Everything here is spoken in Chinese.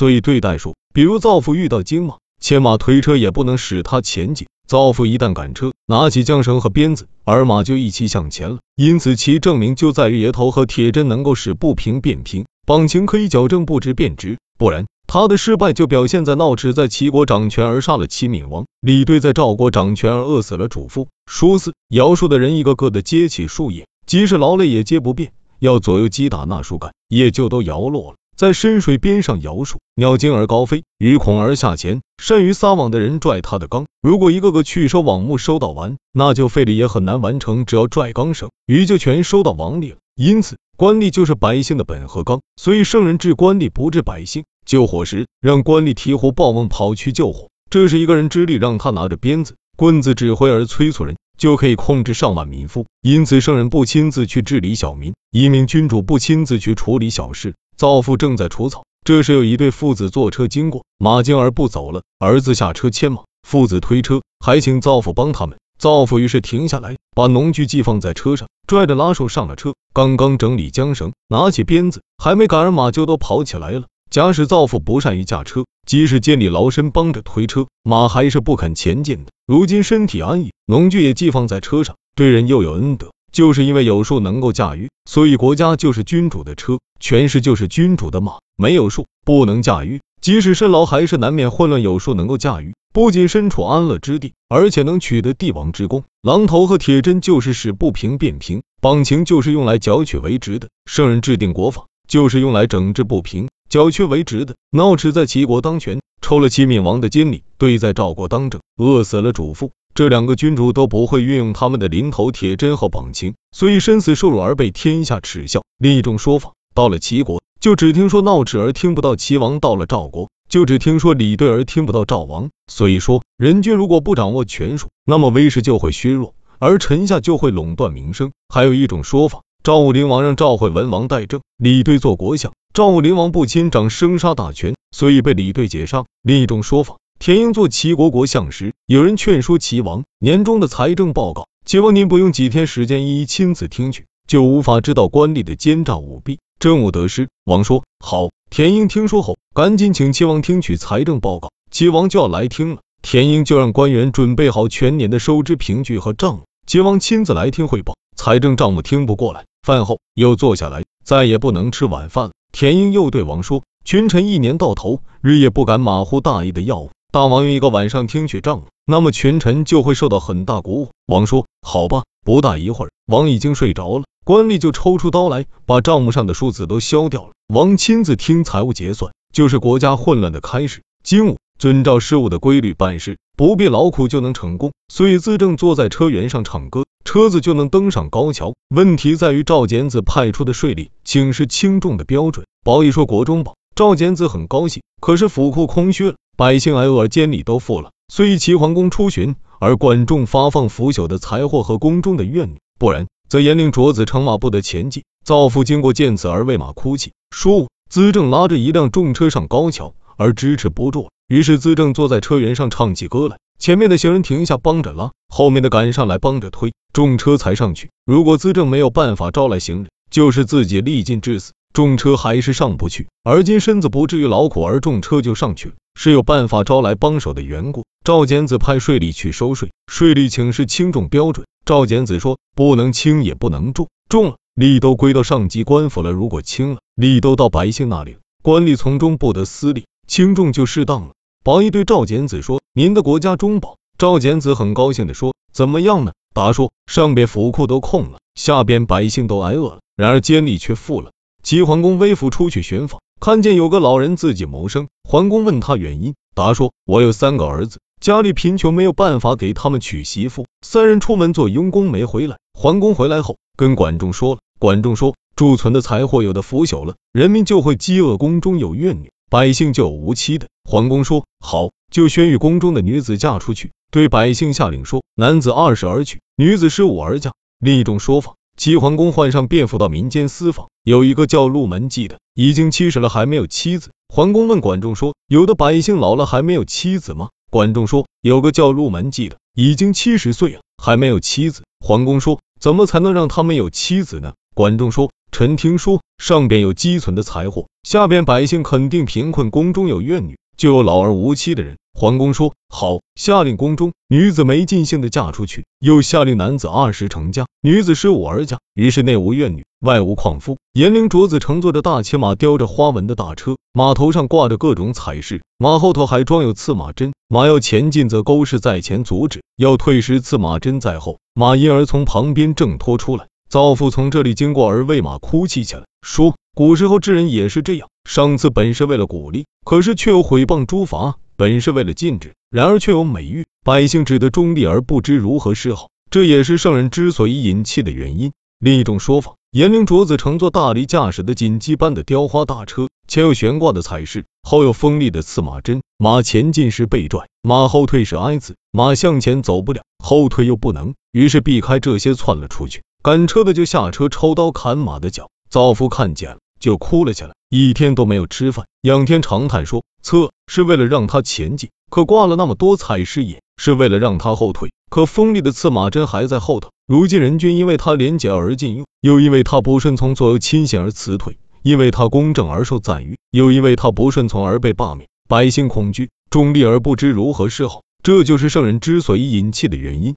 所以对待说，比如造父遇到金马，牵马推车也不能使他前进。造父一旦赶车，拿起缰绳和鞭子，而马就一起向前了。因此，其证明就在于爷头和铁针能够使不平变平，绑情可以矫正不直变直，不然他的失败就表现在闹齿在齐国掌权而杀了齐闵王，李队在赵国掌权而饿死了主父。说四，摇树的人一个个的接起树叶，即使劳累也接不变，要左右击打那树干，叶就都摇落了。在深水边上摇树，鸟惊而高飞，鱼恐而下潜。善于撒网的人拽他的缸，如果一个个去收网目收到完，那就费力也很难完成。只要拽缸绳，鱼就全收到网里了。因此，官吏就是百姓的本和纲。所以圣人治官吏不治百姓。救火时，让官吏提壶抱瓮跑去救火，这是一个人之力，让他拿着鞭子、棍子指挥而催促人，就可以控制上万民夫。因此，圣人不亲自去治理小民，一名君主不亲自去处理小事。造父正在除草，这时有一对父子坐车经过，马惊而不走了。儿子下车牵马，父子推车，还请造父帮他们。造父于是停下来，把农具寄放在车上，拽着拉手上了车。刚刚整理缰绳，拿起鞭子，还没赶上马就都跑起来了。假使造父不善于驾车，即使尽力劳身帮着推车，马还是不肯前进的。如今身体安逸，农具也寄放在车上，对人又有恩德。就是因为有树能够驾驭，所以国家就是君主的车，权势就是君主的马。没有树不能驾驭，即使身劳还是难免混乱。有树能够驾驭，不仅身处安乐之地，而且能取得帝王之功。榔头和铁针就是使不平变平，绑情就是用来绞曲为直的。圣人制定国法，就是用来整治不平、绞曲为直的。闹齿在齐国当权，抽了齐闵王的金礼；对在赵国当政，饿死了主父。这两个君主都不会运用他们的临头铁针和绑情，所以身死受辱而被天下耻笑。另一种说法，到了齐国，就只听说闹齿而听不到齐王；到了赵国，就只听说李队而听不到赵王。所以说，人君如果不掌握权术，那么威势就会削弱，而臣下就会垄断民生。还有一种说法，赵武灵王让赵惠文王代政，李队做国相，赵武灵王不亲掌生杀大权，所以被李队解杀。另一种说法。田婴做齐国国相时，有人劝说齐王，年终的财政报告，齐王您不用几天时间一一亲自听取，就无法知道官吏的奸诈舞弊、政务得失。王说好。田英听说后，赶紧请齐王听取财政报告。齐王就要来听了，田英就让官员准备好全年的收支凭据和账目，齐王亲自来听汇报。财政账目听不过来，饭后又坐下来，再也不能吃晚饭了。田英又对王说，群臣一年到头，日夜不敢马虎大意的要务。大王用一个晚上听取账目，那么群臣就会受到很大鼓舞。王说：“好吧。”不大一会儿，王已经睡着了，官吏就抽出刀来，把账目上的数字都削掉了。王亲自听财务结算，就是国家混乱的开始。今午遵照事务的规律办事，不必劳苦就能成功。所以自正坐在车辕上唱歌，车子就能登上高桥。问题在于赵简子派出的税吏，请示轻重的标准。宝一说国中宝，赵简子很高兴，可是府库空虚了。百姓挨饿监理都富了，所以齐桓公出巡，而管仲发放腐朽的财货和宫中的怨女，不然则严令镯子乘马不得前进。造父经过见此而为马哭泣，说资政拉着一辆重车上高桥，而支持不住了。于是资政坐在车辕上唱起歌来，前面的行人停下帮着拉，后面的赶上来帮着推，重车才上去。如果资政没有办法招来行人，就是自己历尽致死。重车还是上不去，而今身子不至于劳苦，而重车就上去了，是有办法招来帮手的缘故。赵简子派税吏去收税，税吏请示轻重标准。赵简子说不能轻也不能重，重了吏都归到上级官府了；如果轻了，吏都到百姓那里了，官吏从中不得私利，轻重就适当了。宝义对赵简子说：“您的国家中保。”赵简子很高兴的说：“怎么样呢？”答说：“上边府库都空了，下边百姓都挨饿了，然而监吏却富了。”齐桓公微服出去寻访，看见有个老人自己谋生。桓公问他原因，答说：“我有三个儿子，家里贫穷，没有办法给他们娶媳妇。三人出门做佣工，没回来。桓公回来后，跟管仲说了。管仲说：贮存的财货有的腐朽了，人民就会饥饿；宫中有怨女，百姓就有无妻的。桓公说：好，就宣谕宫中的女子嫁出去。对百姓下令说：男子二十而娶，女子十五而嫁。另一种说法。齐桓公换上便服到民间私访，有一个叫陆门记的，已经七十了还没有妻子。桓公问管仲说：“有的百姓老了还没有妻子吗？”管仲说：“有个叫入门记的，已经七十岁了还没有妻子。”桓公说：“怎么才能让他们有妻子呢？”管仲说：“臣听说，上边有积存的财货，下边百姓肯定贫困，宫中有怨女，就有老而无妻的人。”桓公说：“好，下令宫中女子没尽兴的嫁出去，又下令男子二十成家，女子十五而嫁。于是内无怨女，外无旷夫。颜陵卓子乘坐着大骑马，雕着花纹的大车，马头上挂着各种彩饰，马后头还装有刺马针。马要前进，则勾氏在前阻止；要退时，刺马针在后。马因而从旁边挣脱出来。造父从这里经过，而为马哭泣起来，说：古时候之人也是这样，上次本是为了鼓励，可是却有毁谤诸法。”本是为了禁止，然而却有美誉，百姓只得中立而不知如何是好，这也是圣人之所以引气的原因。另一种说法，颜陵卓子乘坐大力驾驶的锦鸡般的雕花大车，前有悬挂的彩饰，后有锋利的刺马针，马前进时被拽，马后退时挨刺，马向前走不了，后退又不能，于是避开这些窜了出去。赶车的就下车抽刀砍马的脚，造夫看见了就哭了起来，一天都没有吃饭。仰天长叹说。策是为了让他前进，可挂了那么多彩饰也是为了让他后退。可锋利的刺马针还在后头。如今人君因为他廉洁而禁用，又因为他不顺从左右亲信而辞退；因为他公正而受赞誉，又因为他不顺从而被罢免。百姓恐惧，中立而不知如何是好，这就是圣人之所以隐弃的原因。